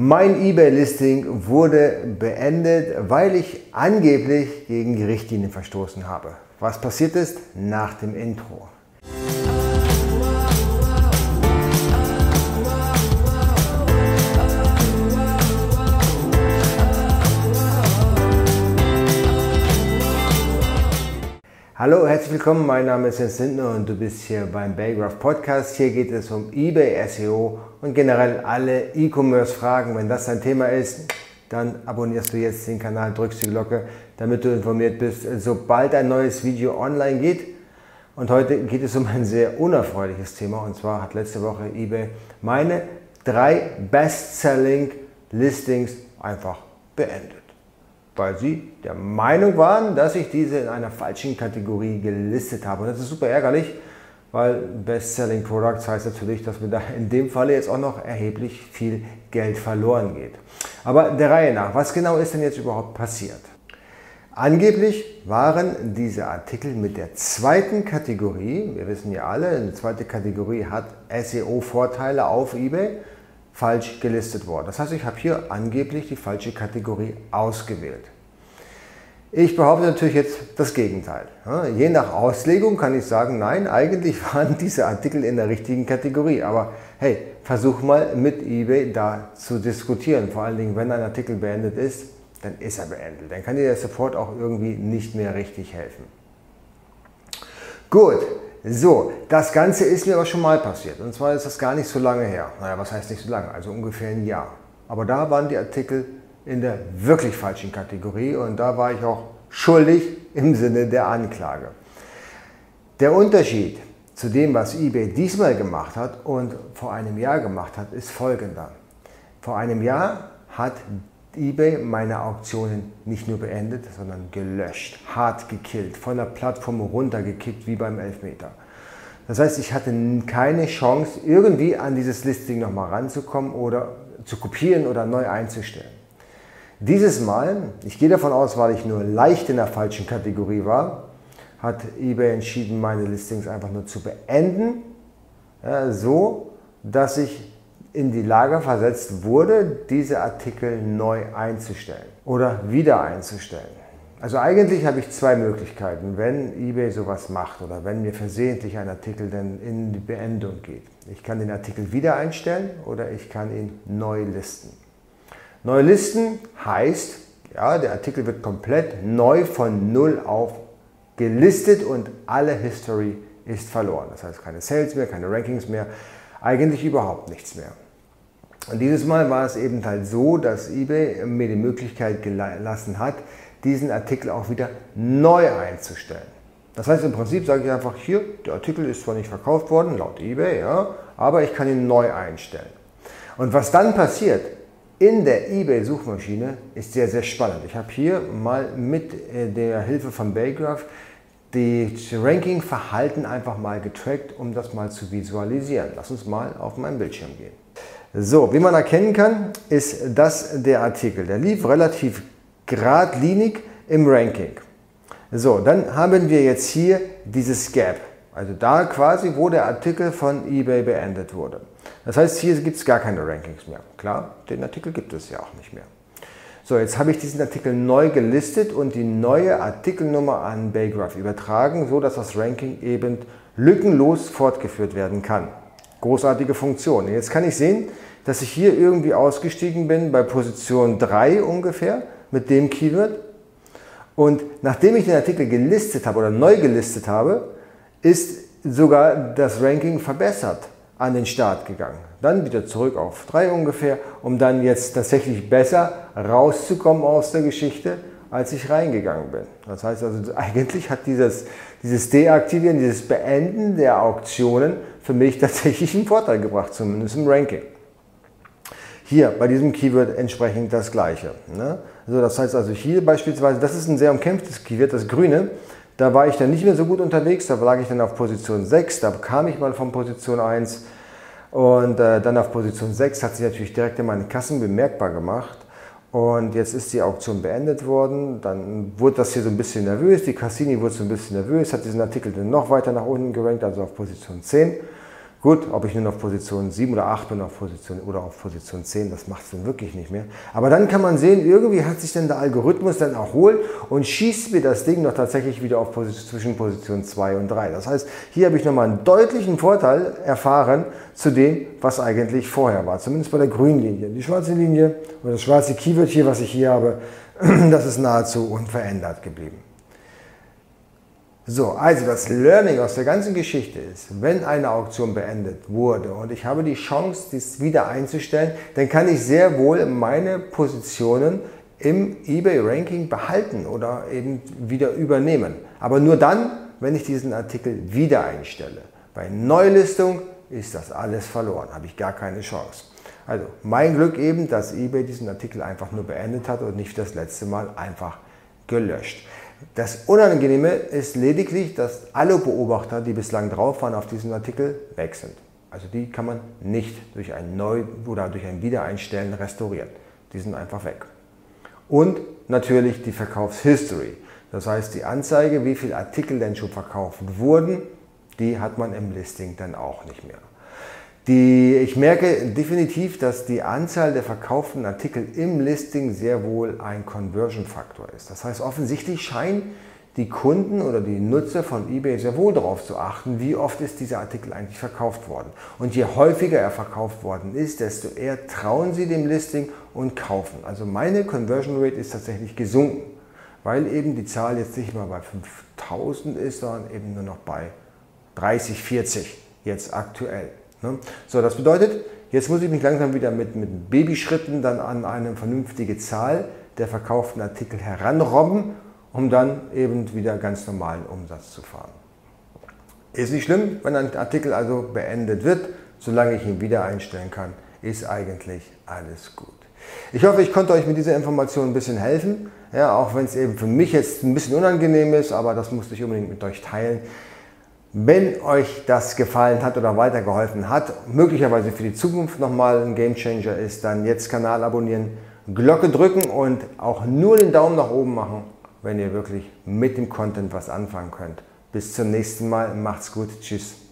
Mein eBay-Listing wurde beendet, weil ich angeblich gegen die Richtlinien verstoßen habe. Was passiert ist nach dem Intro. Hallo, herzlich willkommen. Mein Name ist Jens Lindner und du bist hier beim Baygraph Podcast. Hier geht es um eBay SEO und generell alle E-Commerce Fragen. Wenn das dein Thema ist, dann abonnierst du jetzt den Kanal, drückst die Glocke, damit du informiert bist, sobald ein neues Video online geht. Und heute geht es um ein sehr unerfreuliches Thema und zwar hat letzte Woche eBay meine drei Best-Selling Listings einfach beendet weil sie der Meinung waren, dass ich diese in einer falschen Kategorie gelistet habe. Und das ist super ärgerlich, weil Best-Selling Products heißt natürlich, dass mir da in dem Falle jetzt auch noch erheblich viel Geld verloren geht. Aber der Reihe nach, was genau ist denn jetzt überhaupt passiert? Angeblich waren diese Artikel mit der zweiten Kategorie, wir wissen ja alle, eine zweite Kategorie hat SEO-Vorteile auf eBay, falsch gelistet worden. Das heißt, ich habe hier angeblich die falsche Kategorie ausgewählt. Ich behaupte natürlich jetzt das Gegenteil. Je nach Auslegung kann ich sagen, nein, eigentlich waren diese Artikel in der richtigen Kategorie. Aber hey, versuch mal mit eBay da zu diskutieren. Vor allen Dingen, wenn ein Artikel beendet ist, dann ist er beendet. Dann kann dir der Support auch irgendwie nicht mehr richtig helfen. Gut, so, das Ganze ist mir aber schon mal passiert. Und zwar ist das gar nicht so lange her. Naja, was heißt nicht so lange? Also ungefähr ein Jahr. Aber da waren die Artikel in der wirklich falschen Kategorie und da war ich auch schuldig im Sinne der Anklage. Der Unterschied zu dem, was eBay diesmal gemacht hat und vor einem Jahr gemacht hat, ist folgender. Vor einem Jahr hat eBay meine Auktionen nicht nur beendet, sondern gelöscht, hart gekillt, von der Plattform runtergekickt wie beim Elfmeter. Das heißt, ich hatte keine Chance, irgendwie an dieses Listing nochmal ranzukommen oder zu kopieren oder neu einzustellen. Dieses Mal, ich gehe davon aus, weil ich nur leicht in der falschen Kategorie war, hat eBay entschieden, meine Listings einfach nur zu beenden, ja, so dass ich in die Lage versetzt wurde, diese Artikel neu einzustellen oder wieder einzustellen. Also eigentlich habe ich zwei Möglichkeiten, wenn eBay sowas macht oder wenn mir versehentlich ein Artikel dann in die Beendung geht. Ich kann den Artikel wieder einstellen oder ich kann ihn neu listen. Neu listen heißt, ja, der Artikel wird komplett neu von Null auf gelistet und alle History ist verloren. Das heißt keine Sales mehr, keine Rankings mehr, eigentlich überhaupt nichts mehr. Und dieses Mal war es eben halt so, dass eBay mir die Möglichkeit gelassen hat, diesen Artikel auch wieder neu einzustellen. Das heißt, im Prinzip sage ich einfach hier, der Artikel ist zwar nicht verkauft worden, laut eBay, ja, aber ich kann ihn neu einstellen. Und was dann passiert in der eBay-Suchmaschine ist sehr, sehr spannend. Ich habe hier mal mit äh, der Hilfe von Baygraph das Ranking-Verhalten einfach mal getrackt, um das mal zu visualisieren. Lass uns mal auf meinen Bildschirm gehen. So, wie man erkennen kann, ist das der Artikel. Der lief relativ geradlinig im Ranking. So, dann haben wir jetzt hier dieses Gap. Also da quasi, wo der Artikel von eBay beendet wurde. Das heißt, hier gibt es gar keine Rankings mehr. Klar, den Artikel gibt es ja auch nicht mehr. So, jetzt habe ich diesen Artikel neu gelistet und die neue Artikelnummer an Baygraph übertragen, so dass das Ranking eben lückenlos fortgeführt werden kann. Großartige Funktion. Jetzt kann ich sehen, dass ich hier irgendwie ausgestiegen bin bei Position 3 ungefähr mit dem Keyword. Und nachdem ich den Artikel gelistet habe oder neu gelistet habe, ist sogar das Ranking verbessert an den Start gegangen. Dann wieder zurück auf 3 ungefähr, um dann jetzt tatsächlich besser rauszukommen aus der Geschichte, als ich reingegangen bin. Das heißt also, eigentlich hat dieses, dieses Deaktivieren, dieses Beenden der Auktionen für mich tatsächlich einen Vorteil gebracht, zumindest im Ranking. Hier bei diesem Keyword entsprechend das gleiche. Ne? Also das heißt also hier beispielsweise, das ist ein sehr umkämpftes Keyword, das grüne. Da war ich dann nicht mehr so gut unterwegs, da lag ich dann auf Position 6, da kam ich mal von Position 1 und äh, dann auf Position 6 hat sich natürlich direkt in meinen Kassen bemerkbar gemacht. Und jetzt ist die Auktion beendet worden. Dann wurde das hier so ein bisschen nervös. Die Cassini wurde so ein bisschen nervös, hat diesen Artikel dann noch weiter nach unten gerankt, also auf Position 10. Gut, ob ich nun auf Position 7 oder 8 bin auf Position, oder auf Position 10, das macht es dann wirklich nicht mehr. Aber dann kann man sehen, irgendwie hat sich dann der Algorithmus dann erholt und schießt mir das Ding noch tatsächlich wieder auf Position, zwischen Position 2 und 3. Das heißt, hier habe ich nochmal einen deutlichen Vorteil erfahren zu dem, was eigentlich vorher war. Zumindest bei der grünen Linie. Die schwarze Linie oder das schwarze Keyword hier, was ich hier habe, das ist nahezu unverändert geblieben. So, also das Learning aus der ganzen Geschichte ist, wenn eine Auktion beendet wurde und ich habe die Chance, dies wieder einzustellen, dann kann ich sehr wohl meine Positionen im eBay-Ranking behalten oder eben wieder übernehmen. Aber nur dann, wenn ich diesen Artikel wieder einstelle. Bei Neulistung ist das alles verloren, habe ich gar keine Chance. Also mein Glück eben, dass eBay diesen Artikel einfach nur beendet hat und nicht das letzte Mal einfach gelöscht. Das Unangenehme ist lediglich, dass alle Beobachter, die bislang drauf waren auf diesem Artikel, weg sind. Also die kann man nicht durch ein Neu- oder durch ein Wiedereinstellen restaurieren. Die sind einfach weg. Und natürlich die Verkaufshistory. Das heißt, die Anzeige, wie viele Artikel denn schon verkauft wurden, die hat man im Listing dann auch nicht mehr. Die, ich merke definitiv, dass die Anzahl der verkauften Artikel im Listing sehr wohl ein Conversion-Faktor ist. Das heißt, offensichtlich scheinen die Kunden oder die Nutzer von eBay sehr wohl darauf zu achten, wie oft ist dieser Artikel eigentlich verkauft worden. Und je häufiger er verkauft worden ist, desto eher trauen sie dem Listing und kaufen. Also meine Conversion Rate ist tatsächlich gesunken, weil eben die Zahl jetzt nicht mehr bei 5000 ist, sondern eben nur noch bei 30, 40 jetzt aktuell. Ne? So, das bedeutet, jetzt muss ich mich langsam wieder mit, mit Babyschritten dann an eine vernünftige Zahl der verkauften Artikel heranrobben, um dann eben wieder ganz normalen Umsatz zu fahren. Ist nicht schlimm, wenn ein Artikel also beendet wird, solange ich ihn wieder einstellen kann, ist eigentlich alles gut. Ich hoffe, ich konnte euch mit dieser Information ein bisschen helfen, ja, auch wenn es eben für mich jetzt ein bisschen unangenehm ist, aber das musste ich unbedingt mit euch teilen. Wenn euch das gefallen hat oder weitergeholfen hat, möglicherweise für die Zukunft nochmal ein Gamechanger ist, dann jetzt Kanal abonnieren, Glocke drücken und auch nur den Daumen nach oben machen, wenn ihr wirklich mit dem Content was anfangen könnt. Bis zum nächsten Mal, macht's gut, tschüss.